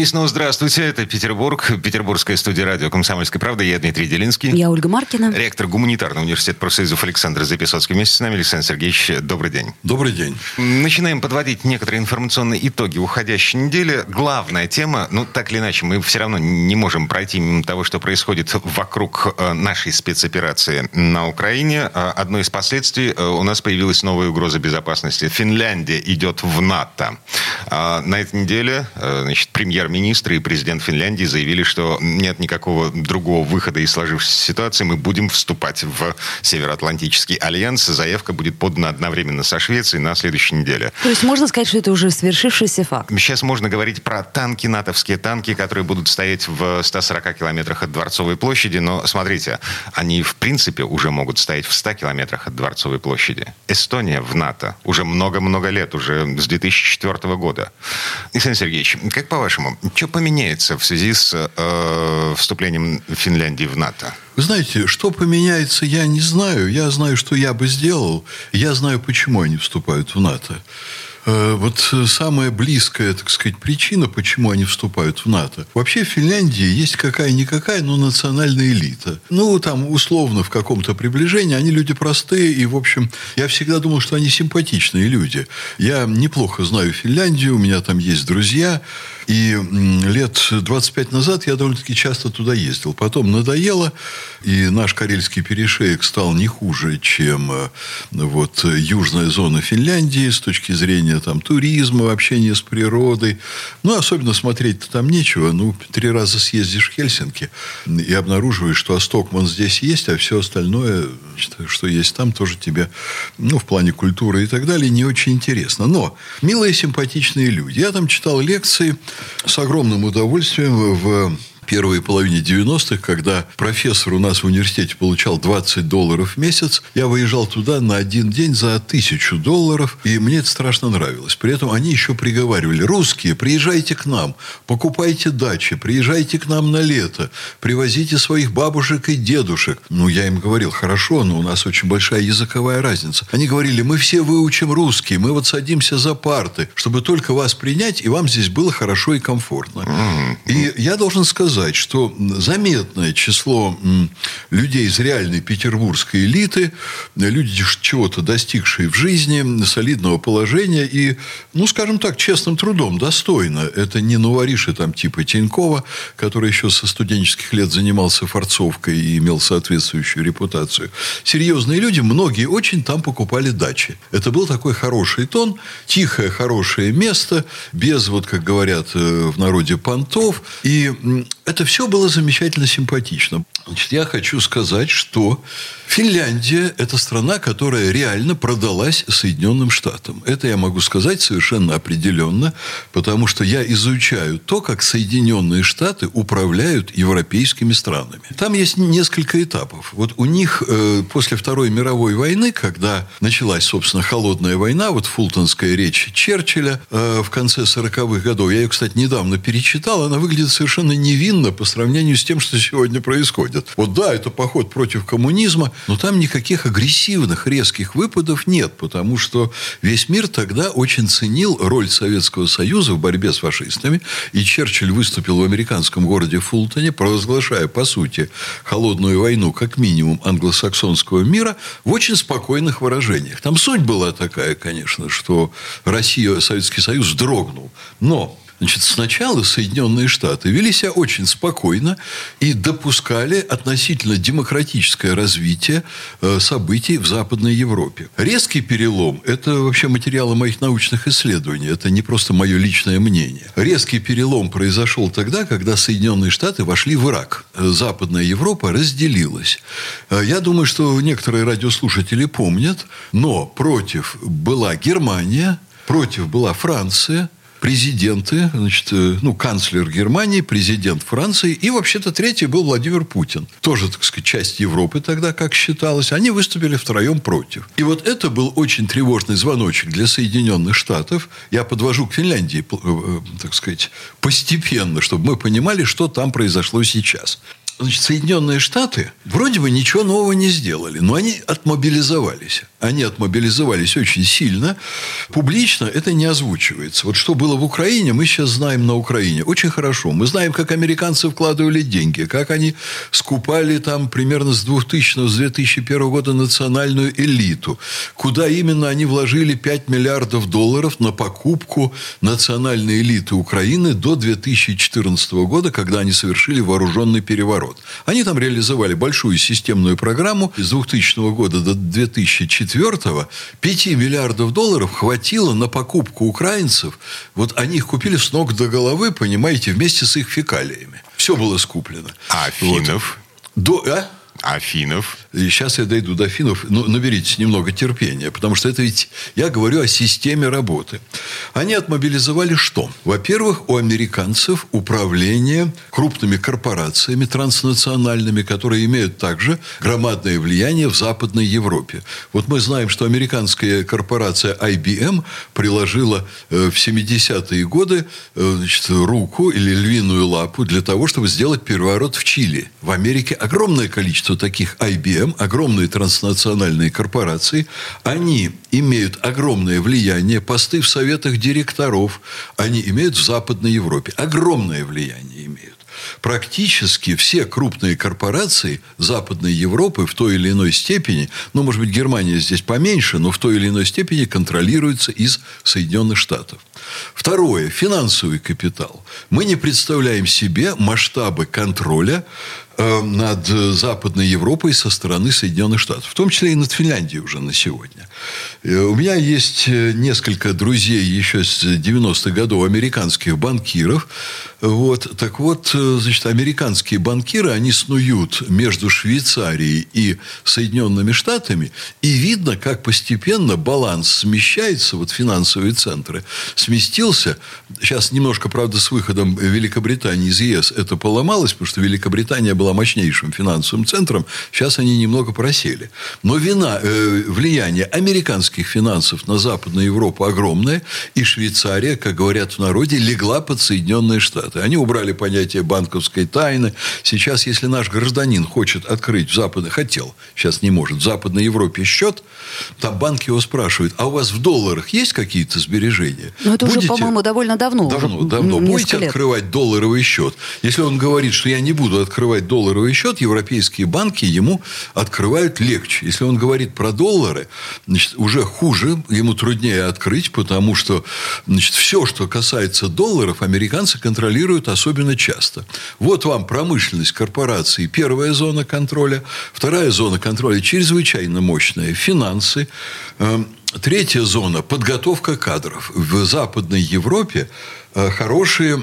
И снова здравствуйте. Это Петербург, Петербургская студия радио «Комсомольская правда». Я Дмитрий Делинский. Я Ольга Маркина. Ректор гуманитарного университета профсоюзов Александр Записоцкий. Вместе с нами Александр Сергеевич, добрый день. Добрый день. Начинаем подводить некоторые информационные итоги уходящей недели. Главная тема, ну, так или иначе, мы все равно не можем пройти мимо того, что происходит вокруг э, нашей спецоперации на Украине. Э, одно из последствий, э, у нас появилась новая угроза безопасности. Финляндия идет в НАТО. На этой неделе, значит, премьер премьер-министр и президент Финляндии заявили, что нет никакого другого выхода из сложившейся ситуации. Мы будем вступать в Североатлантический альянс. Заявка будет подана одновременно со Швецией на следующей неделе. То есть можно сказать, что это уже свершившийся факт? Сейчас можно говорить про танки, натовские танки, которые будут стоять в 140 километрах от Дворцовой площади. Но смотрите, они в принципе уже могут стоять в 100 километрах от Дворцовой площади. Эстония в НАТО уже много-много лет, уже с 2004 года. Александр Сергеевич, как по-вашему, по-вашему, что поменяется в связи с э, вступлением Финляндии в НАТО? Вы знаете, что поменяется, я не знаю. Я знаю, что я бы сделал. Я знаю, почему они вступают в НАТО. Э, вот самая близкая, так сказать, причина, почему они вступают в НАТО. Вообще в Финляндии есть какая-никакая, но национальная элита. Ну, там, условно, в каком-то приближении. Они люди простые, и, в общем, я всегда думал, что они симпатичные люди. Я неплохо знаю Финляндию, у меня там есть друзья. И лет 25 назад я довольно-таки часто туда ездил. Потом надоело, и наш Карельский перешеек стал не хуже, чем э, вот южная зона Финляндии с точки зрения там, туризма, общения с природой. Ну, особенно смотреть-то там нечего. Ну, три раза съездишь в Хельсинки и обнаруживаешь, что Астокман здесь есть, а все остальное, что есть там, тоже тебе, ну, в плане культуры и так далее, не очень интересно. Но милые, симпатичные люди. Я там читал лекции, с огромным удовольствием в первой половине 90-х, когда профессор у нас в университете получал 20 долларов в месяц, я выезжал туда на один день за тысячу долларов, и мне это страшно нравилось. При этом они еще приговаривали, русские, приезжайте к нам, покупайте дачи, приезжайте к нам на лето, привозите своих бабушек и дедушек. Ну, я им говорил, хорошо, но у нас очень большая языковая разница. Они говорили, мы все выучим русский, мы вот садимся за парты, чтобы только вас принять, и вам здесь было хорошо и комфортно. И я должен сказать, сказать, что заметное число людей из реальной петербургской элиты, люди чего-то достигшие в жизни, солидного положения и, ну, скажем так, честным трудом, достойно. Это не новориши там типа Тинькова, который еще со студенческих лет занимался форцовкой и имел соответствующую репутацию. Серьезные люди, многие очень там покупали дачи. Это был такой хороший тон, тихое, хорошее место, без, вот как говорят э, в народе, понтов. И это все было замечательно симпатично. Значит, я хочу сказать, что Финляндия – это страна, которая реально продалась Соединенным Штатам. Это я могу сказать совершенно определенно, потому что я изучаю то, как Соединенные Штаты управляют европейскими странами. Там есть несколько этапов. Вот у них э, после Второй мировой войны, когда началась, собственно, холодная война, вот фултонская речь Черчилля э, в конце 40-х годов, я ее, кстати, недавно перечитал, она выглядит совершенно невинно по сравнению с тем, что сегодня происходит. Вот да, это поход против коммунизма, но там никаких агрессивных, резких выпадов нет, потому что весь мир тогда очень ценил роль Советского Союза в борьбе с фашистами. И Черчилль выступил в американском городе Фултоне, провозглашая, по сути, холодную войну, как минимум, англосаксонского мира в очень спокойных выражениях. Там суть была такая, конечно, что Россия, Советский Союз вздрогнул. Но Значит, сначала Соединенные Штаты вели себя очень спокойно и допускали относительно демократическое развитие э, событий в Западной Европе. Резкий перелом – это вообще материалы моих научных исследований. Это не просто мое личное мнение. Резкий перелом произошел тогда, когда Соединенные Штаты вошли в Ирак. Западная Европа разделилась. Э, я думаю, что некоторые радиослушатели помнят, но против была Германия, против была Франция – президенты, значит, э, ну, канцлер Германии, президент Франции, и вообще-то третий был Владимир Путин. Тоже, так сказать, часть Европы тогда, как считалось. Они выступили втроем против. И вот это был очень тревожный звоночек для Соединенных Штатов. Я подвожу к Финляндии, э, так сказать, постепенно, чтобы мы понимали, что там произошло сейчас. Значит, Соединенные Штаты вроде бы ничего нового не сделали, но они отмобилизовались. Они отмобилизовались очень сильно. Публично это не озвучивается. Вот что было в Украине, мы сейчас знаем на Украине. Очень хорошо. Мы знаем, как американцы вкладывали деньги, как они скупали там примерно с 2000 с 2001 года национальную элиту. Куда именно они вложили 5 миллиардов долларов на покупку национальной элиты Украины до 2014 года, когда они совершили вооруженный переворот народ. Они там реализовали большую системную программу. С 2000 года до 2004 5 миллиардов долларов хватило на покупку украинцев. Вот они их купили с ног до головы, понимаете, вместе с их фекалиями. Все было скуплено. А финнов? Вот. До, а? Афинов. И сейчас я дойду до финнов. Ну, наберитесь немного терпения, потому что это ведь я говорю о системе работы. Они отмобилизовали что? Во-первых, у американцев управление крупными корпорациями транснациональными, которые имеют также громадное влияние в Западной Европе. Вот мы знаем, что американская корпорация IBM приложила э, в 70-е годы э, значит, руку или львиную лапу для того, чтобы сделать переворот в Чили. В Америке огромное количество количество таких IBM, огромные транснациональные корпорации, они имеют огромное влияние, посты в советах директоров, они имеют в Западной Европе. Огромное влияние имеют практически все крупные корпорации Западной Европы в той или иной степени, ну, может быть, Германия здесь поменьше, но в той или иной степени контролируются из Соединенных Штатов. Второе. Финансовый капитал. Мы не представляем себе масштабы контроля над Западной Европой со стороны Соединенных Штатов, в том числе и над Финляндией уже на сегодня. Э, у меня есть э, несколько друзей еще с 90-х годов, американских банкиров. Вот. Так вот, значит, американские банкиры, они снуют между Швейцарией и Соединенными Штатами, и видно, как постепенно баланс смещается, вот финансовые центры, сместился. Сейчас немножко, правда, с выходом Великобритании из ЕС это поломалось, потому что Великобритания была мощнейшим финансовым центром, сейчас они немного просели. Но вина, э, влияние американских финансов на Западную Европу огромное, и Швейцария, как говорят в народе, легла под Соединенные Штаты. Они убрали понятие банковской тайны. Сейчас, если наш гражданин хочет открыть в Западной, хотел, сейчас не может, в Западной Европе счет, там банки его спрашивают, а у вас в долларах есть какие-то сбережения? Ну, это Будете... уже, по-моему, довольно давно. Давно, давно. Будете лет. открывать долларовый счет? Если он говорит, что я не буду открывать долларовый счет, европейские банки ему открывают легче. Если он говорит про доллары, значит, уже хуже, ему труднее открыть, потому что значит, все, что касается долларов, американцы контролируют особенно часто. Вот вам промышленность корпорации, первая зона контроля, вторая зона контроля чрезвычайно мощная, финансы, эм, Третья зона – подготовка кадров. В Западной Европе э, хорошие,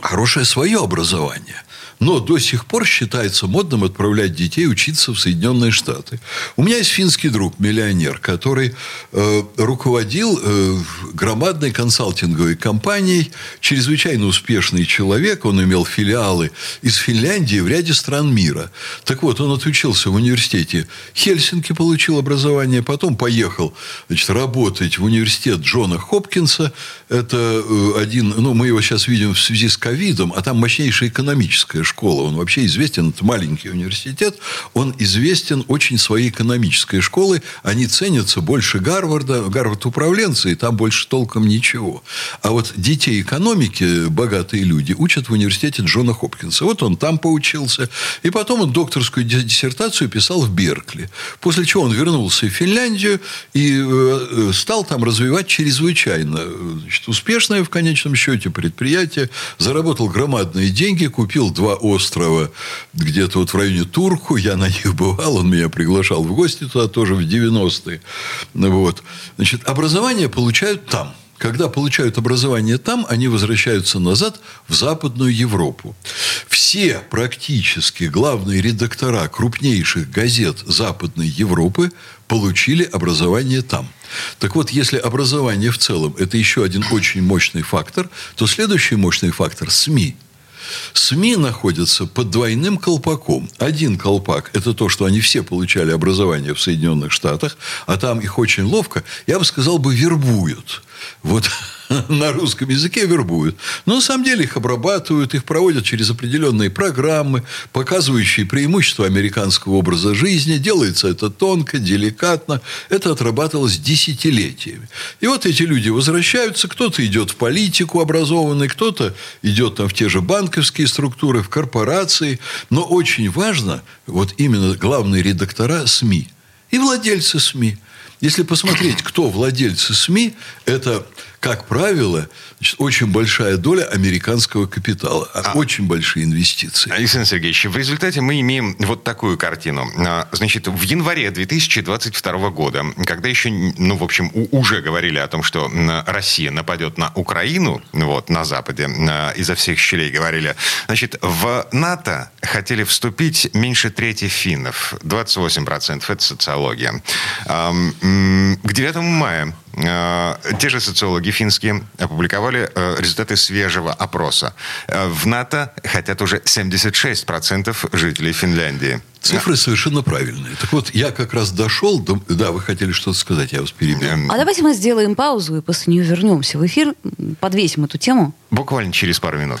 хорошее свое образование. Но до сих пор считается модным отправлять детей учиться в Соединенные Штаты. У меня есть финский друг, миллионер, который э, руководил э, громадной консалтинговой компанией, чрезвычайно успешный человек, он имел филиалы из Финляндии в ряде стран мира. Так вот, он отучился в университете Хельсинки, получил образование, потом поехал значит, работать в университет Джона Хопкинса. Это э, один, ну, мы его сейчас видим в связи с ковидом, а там мощнейшая экономическая школа, он вообще известен, это маленький университет, он известен очень своей экономической школой, они ценятся больше Гарварда, Гарвард управленцы, и там больше толком ничего. А вот детей экономики, богатые люди, учат в университете Джона Хопкинса. Вот он там поучился, и потом он докторскую диссертацию писал в Беркли. После чего он вернулся в Финляндию и э, стал там развивать чрезвычайно значит, успешное в конечном счете предприятие, заработал громадные деньги, купил два острова где-то вот в районе Турку. Я на них бывал, он меня приглашал в гости туда тоже в 90-е. Вот. Значит, образование получают там когда получают образование там, они возвращаются назад в Западную Европу. Все практически главные редактора крупнейших газет Западной Европы получили образование там. Так вот, если образование в целом – это еще один очень мощный фактор, то следующий мощный фактор – СМИ – СМИ находятся под двойным колпаком. Один колпак – это то, что они все получали образование в Соединенных Штатах, а там их очень ловко, я бы сказал бы, вербуют. Вот на русском языке вербуют. Но на самом деле их обрабатывают, их проводят через определенные программы, показывающие преимущества американского образа жизни. Делается это тонко, деликатно. Это отрабатывалось десятилетиями. И вот эти люди возвращаются, кто-то идет в политику образованный, кто-то идет там в те же банковские структуры, в корпорации. Но очень важно, вот именно главные редактора СМИ и владельцы СМИ – если посмотреть, кто владельцы СМИ, это, как правило, значит, очень большая доля американского капитала, а, очень большие инвестиции. Александр Сергеевич, в результате мы имеем вот такую картину. А, значит, в январе 2022 года, когда еще, ну, в общем, уже говорили о том, что Россия нападет на Украину, вот, на Западе, а, изо всех щелей говорили, значит, в НАТО хотели вступить меньше трети финнов, 28%, это социология. К 9 мая те же социологи финские опубликовали э, результаты свежего опроса. Э, в НАТО хотят уже 76% жителей Финляндии. Цифры совершенно правильные. Так вот, я как раз дошел до... Да, вы хотели что-то сказать, я вас перебил. А давайте мы сделаем паузу и после нее вернемся в эфир, подвесим эту тему. Буквально через пару минут.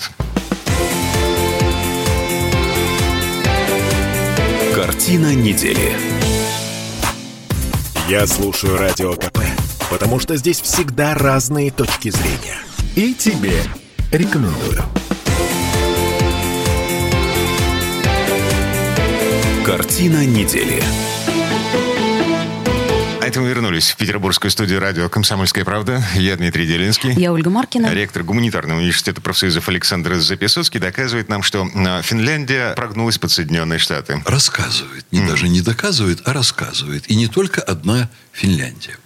Картина недели. Я слушаю Радио КП, потому что здесь всегда разные точки зрения. И тебе рекомендую. Картина недели это мы вернулись в петербургскую студию радио «Комсомольская правда». Я Дмитрий Делинский. Я Ольга Маркина. Ректор гуманитарного университета профсоюзов Александр Записоцкий доказывает нам, что а, Финляндия прогнулась под Соединенные Штаты. Рассказывает. Не mm. даже не доказывает, а рассказывает. И не только одна Финляндия.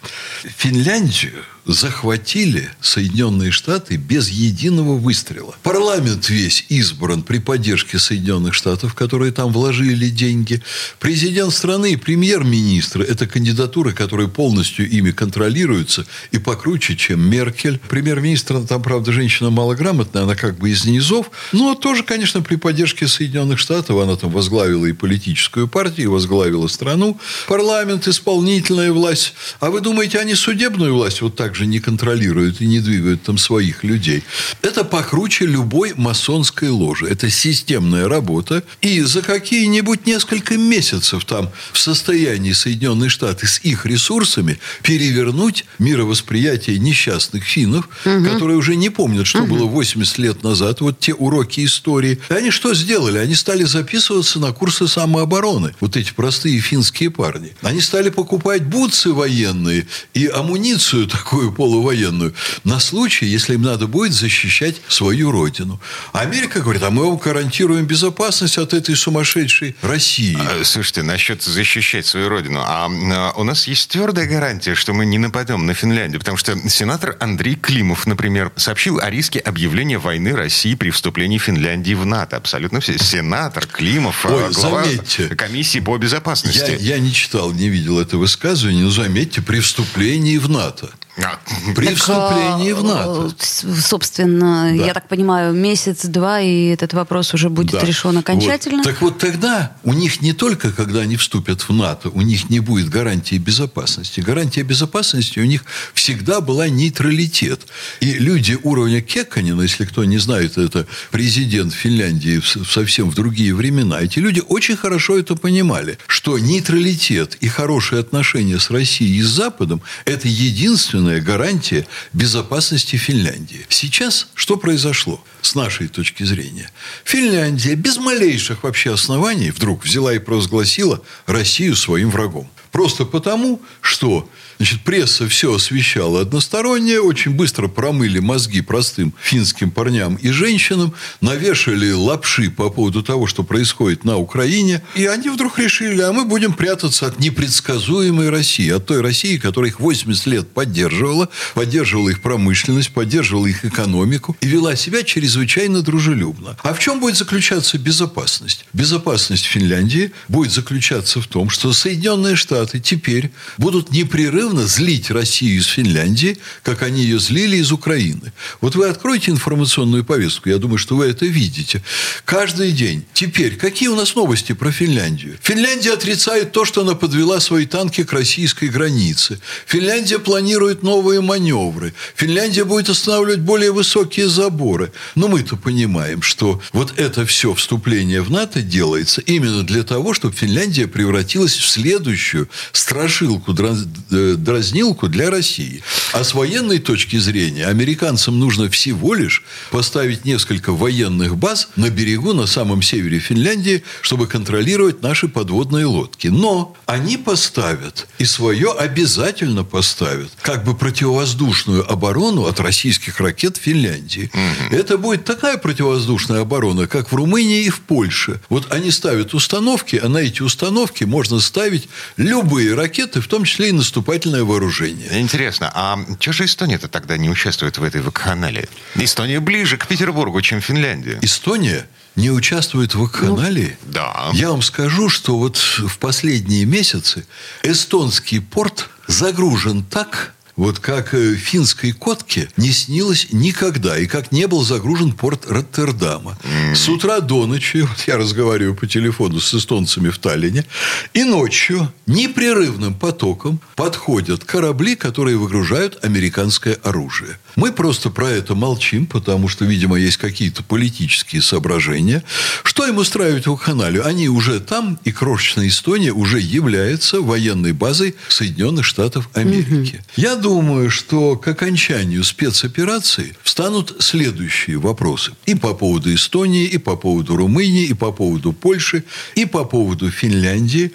Финляндию захватили Соединенные Штаты без единого выстрела. Парламент весь избран при поддержке Соединенных Штатов, которые там вложили деньги. Президент страны и премьер-министр – это кандидатуры, которые полностью ими контролируются и покруче, чем Меркель. Премьер-министр, там, правда, женщина малограмотная, она как бы из низов, но тоже, конечно, при поддержке Соединенных Штатов она там возглавила и политическую партию, и возглавила страну. Парламент, исполнительная власть. А вы думаете, они судебную власть вот так также не контролируют и не двигают там своих людей. Это покруче любой масонской ложи. Это системная работа. И за какие-нибудь несколько месяцев там в состоянии Соединенные Штаты с их ресурсами перевернуть мировосприятие несчастных финнов, угу. которые уже не помнят, что угу. было 80 лет назад, вот те уроки истории. И они что сделали? Они стали записываться на курсы самообороны. Вот эти простые финские парни. Они стали покупать бутсы военные и амуницию такую полувоенную, на случай, если им надо будет защищать свою родину. Америка говорит, а мы вам гарантируем безопасность от этой сумасшедшей России. А, слушайте, насчет защищать свою родину. А, а у нас есть твердая гарантия, что мы не нападем на Финляндию, потому что сенатор Андрей Климов, например, сообщил о риске объявления войны России при вступлении Финляндии в НАТО. Абсолютно все. Сенатор Климов, Ой, глава заметьте, комиссии по безопасности. Я, я не читал, не видел это высказывание, но заметьте, при вступлении в НАТО. А, При так, вступлении в НАТО. Собственно, да. я так понимаю, месяц-два, и этот вопрос уже будет да. решен окончательно. Вот. Так вот тогда у них не только, когда они вступят в НАТО, у них не будет гарантии безопасности. Гарантия безопасности у них всегда была нейтралитет. И люди уровня Кеканина, если кто не знает, это президент Финляндии совсем в другие времена, эти люди очень хорошо это понимали, что нейтралитет и хорошие отношения с Россией и с Западом – это единственное единственная гарантия безопасности Финляндии. Сейчас что произошло с нашей точки зрения? Финляндия без малейших вообще оснований вдруг взяла и провозгласила Россию своим врагом. Просто потому, что Значит, пресса все освещала односторонне, очень быстро промыли мозги простым финским парням и женщинам, навешали лапши по поводу того, что происходит на Украине, и они вдруг решили, а мы будем прятаться от непредсказуемой России, от той России, которая их 80 лет поддерживала, поддерживала их промышленность, поддерживала их экономику и вела себя чрезвычайно дружелюбно. А в чем будет заключаться безопасность? Безопасность Финляндии будет заключаться в том, что Соединенные Штаты теперь будут непрерывно непрерывно злить Россию из Финляндии, как они ее злили из Украины. Вот вы откроете информационную повестку, я думаю, что вы это видите. Каждый день. Теперь, какие у нас новости про Финляндию? Финляндия отрицает то, что она подвела свои танки к российской границе. Финляндия планирует новые маневры. Финляндия будет останавливать более высокие заборы. Но мы-то понимаем, что вот это все вступление в НАТО делается именно для того, чтобы Финляндия превратилась в следующую страшилку э, дразнилку для России. А с военной точки зрения американцам нужно всего лишь поставить несколько военных баз на берегу на самом севере Финляндии, чтобы контролировать наши подводные лодки. Но они поставят, и свое обязательно поставят, как бы противовоздушную оборону от российских ракет Финляндии. Угу. Это будет такая противовоздушная оборона, как в Румынии и в Польше. Вот они ставят установки, а на эти установки можно ставить любые ракеты, в том числе и наступательные наступательное вооружение. Интересно, а что же Эстония-то тогда не участвует в этой вакханалии? Эстония ближе к Петербургу, чем Финляндия. Эстония не участвует в вакханалии? Ну, да. Я вам скажу, что вот в последние месяцы эстонский порт загружен так, вот как э, финской котке не снилось никогда, и как не был загружен порт Роттердама. С утра до ночи, вот я разговариваю по телефону с эстонцами в Таллине, и ночью непрерывным потоком подходят корабли, которые выгружают американское оружие. Мы просто про это молчим, потому что, видимо, есть какие-то политические соображения. Что им устраивать в канале? Они уже там, и крошечная Эстония уже является военной базой Соединенных Штатов Америки. Я думаю, что к окончанию спецоперации встанут следующие вопросы. И по поводу Эстонии, и по поводу Румынии, и по поводу Польши, и по поводу Финляндии.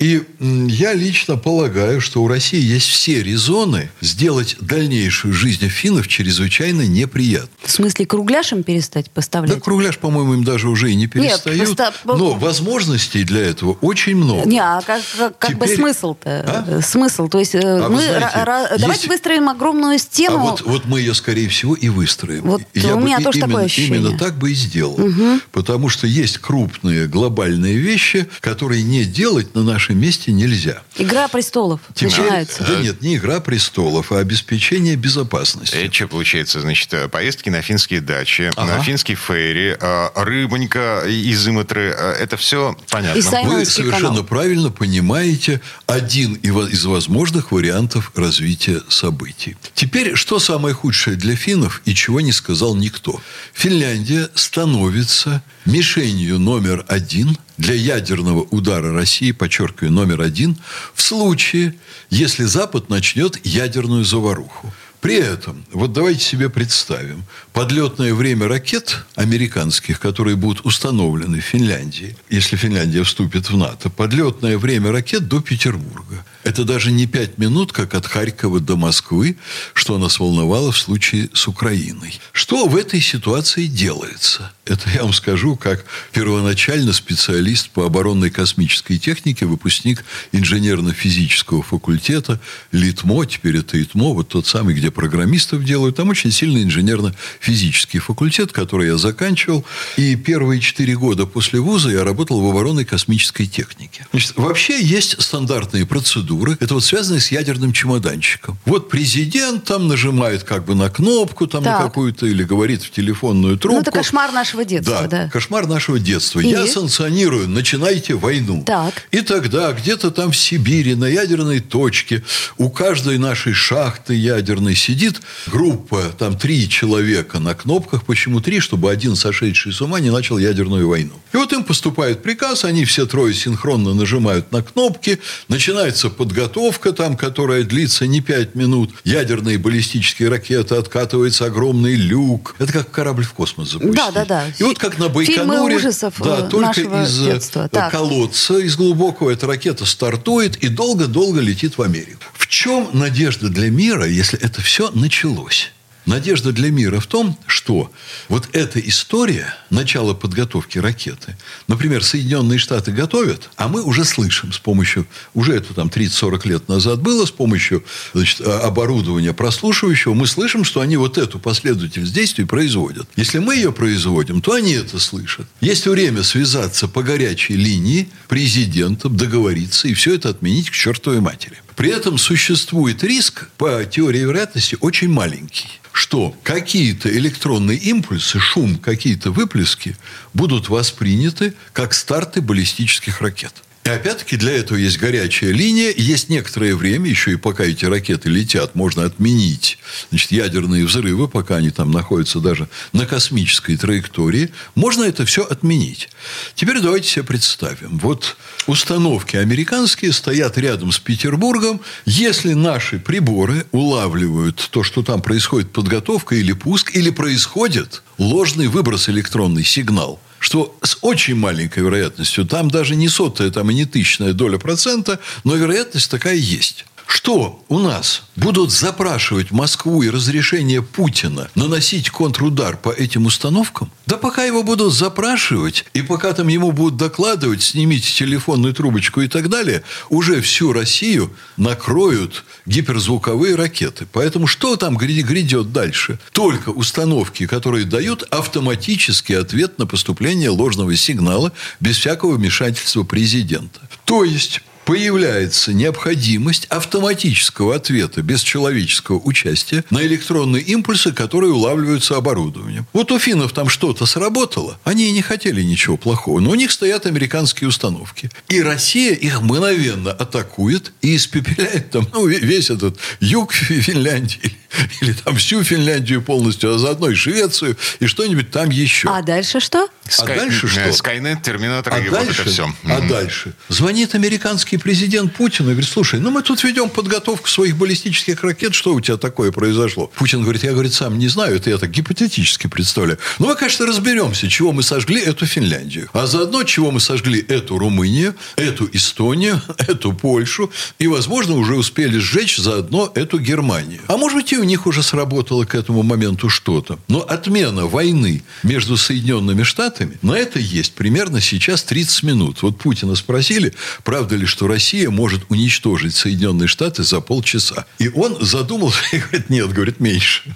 И я лично полагаю, что у России есть все резоны сделать дальнейшую жизнь финнов чрезвычайно неприятной. В смысле, кругляшем перестать поставлять? Да, кругляш, по-моему, им даже уже и не перестают. Нет, просто... Но возможностей для этого очень много. Не, а как, как, как Теперь... бы смысл-то? А? Смысл. То есть э, а мы знаете, давайте есть... выстроим огромную стену. А вот, вот мы ее, скорее всего, и выстроим. Вот я у меня бы тоже именно, такое ощущение. Именно так бы и сделал. Угу. Потому что есть крупные глобальные вещи, которые не делать на нашем месте нельзя. Игра престолов Тем начинается. Да нет, не игра престолов, а обеспечение безопасности. Это что получается? Значит, э, поездки на финские дачи, ага. на финский ферри, э, рыбонька из Иматры. Э, это все понятно. Вы совершенно канал. правильно понимаете один из возможных вариантов развития событий. Теперь, что самое худшее для финнов и чего не сказал никто? Финляндия становится мишенью номер один для ядерного удара России, подчеркиваю, номер один, в случае, если Запад начнет ядерную заваруху. При этом, вот давайте себе представим, подлетное время ракет американских, которые будут установлены в Финляндии, если Финляндия вступит в НАТО, подлетное время ракет до Петербурга. Это даже не пять минут, как от Харькова до Москвы, что нас волновало в случае с Украиной. Что в этой ситуации делается? Это я вам скажу, как первоначально специалист по оборонной космической технике, выпускник инженерно-физического факультета ЛИТМО, теперь это ИТМО, вот тот самый, где программистов делают. Там очень сильный инженерно-физический факультет, который я заканчивал. И первые четыре года после вуза я работал в оборонной космической технике. Значит, вообще есть стандартные процедуры. Это вот связано с ядерным чемоданчиком. Вот президент там нажимает как бы на кнопку там так. на какую-то или говорит в телефонную трубку. Ну, это кошмар нашего нашего детства, да. да. Кошмар нашего детства. И? Я санкционирую, начинайте войну. Так. И тогда где-то там в Сибири на ядерной точке у каждой нашей шахты ядерной сидит группа, там три человека на кнопках. Почему три? Чтобы один сошедший с ума не начал ядерную войну. И вот им поступает приказ, они все трое синхронно нажимают на кнопки, начинается подготовка там, которая длится не 5 минут. Ядерные баллистические ракеты, откатывается огромный люк. Это как корабль в космос запустить. Да, да, да. И вот как на Байконуре. Фильмы ужасов да, э, только из э, детства. Так. колодца, из глубокого эта ракета стартует и долго-долго летит в Америку. В чем надежда для мира, если это все началось? Надежда для мира в том, что вот эта история начала подготовки ракеты, например, Соединенные Штаты готовят, а мы уже слышим с помощью, уже это там 30-40 лет назад было, с помощью значит, оборудования прослушивающего, мы слышим, что они вот эту последовательность действий производят. Если мы ее производим, то они это слышат. Есть время связаться по горячей линии президентом, договориться и все это отменить к чертовой матери. При этом существует риск, по теории вероятности, очень маленький что какие-то электронные импульсы, шум, какие-то выплески будут восприняты как старты баллистических ракет. И опять-таки для этого есть горячая линия, есть некоторое время, еще и пока эти ракеты летят, можно отменить значит, ядерные взрывы, пока они там находятся даже на космической траектории. Можно это все отменить. Теперь давайте себе представим. Вот установки американские стоят рядом с Петербургом. Если наши приборы улавливают то, что там происходит подготовка или пуск, или происходит ложный выброс электронный сигнал – что с очень маленькой вероятностью, там даже не сотая, там и не тысячная доля процента, но вероятность такая есть. Что у нас будут запрашивать Москву и разрешение Путина наносить контрудар по этим установкам? Да пока его будут запрашивать, и пока там ему будут докладывать, снимите телефонную трубочку и так далее, уже всю Россию накроют гиперзвуковые ракеты. Поэтому что там грядет дальше? Только установки, которые дают автоматический ответ на поступление ложного сигнала без всякого вмешательства президента. То есть появляется необходимость автоматического ответа без человеческого участия на электронные импульсы, которые улавливаются оборудованием. Вот у финнов там что-то сработало, они и не хотели ничего плохого, но у них стоят американские установки. И Россия их мгновенно атакует и испепеляет там ну, весь этот юг Финляндии или там всю Финляндию полностью, а заодно и Швецию, и что-нибудь там еще. А дальше что? А дальше что? Скайнет, Терминатор а и дальше, вот это все. А дальше? Звонит американский президент Путин и говорит, слушай, ну мы тут ведем подготовку своих баллистических ракет, что у тебя такое произошло? Путин говорит, я, говорит, сам не знаю, это я так гипотетически представляю. Но мы, конечно, разберемся, чего мы сожгли эту Финляндию. А заодно, чего мы сожгли эту Румынию, эту Эстонию, эту Польшу. И, возможно, уже успели сжечь заодно эту Германию. А может быть, и у них уже сработало к этому моменту что-то. Но отмена войны между Соединенными Штатами, на это есть примерно сейчас 30 минут. Вот Путина спросили, правда ли, что Россия может уничтожить Соединенные Штаты за полчаса. И он задумался и говорит, нет, говорит, меньше.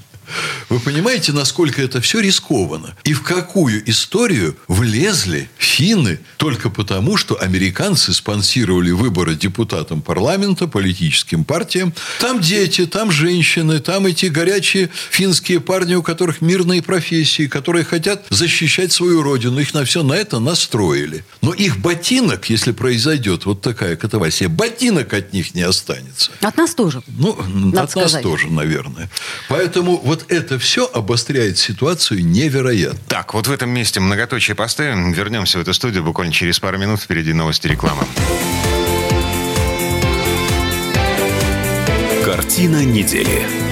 Вы понимаете, насколько это все рискованно? И в какую историю влезли финны только потому, что американцы спонсировали выборы депутатам парламента, политическим партиям. Там дети, там женщины, там эти горячие финские парни, у которых мирные профессии, которые хотят защищать свою родину. Их на все на это настроили. Но их ботинок, если произойдет вот такая катавасия, ботинок от них не останется. От нас тоже. Ну, Надо от сказать. нас тоже, наверное. Поэтому вот это все обостряет ситуацию невероятно. Так, вот в этом месте многоточие поставим. Вернемся в эту студию буквально через пару минут. Впереди новости рекламы. Картина недели.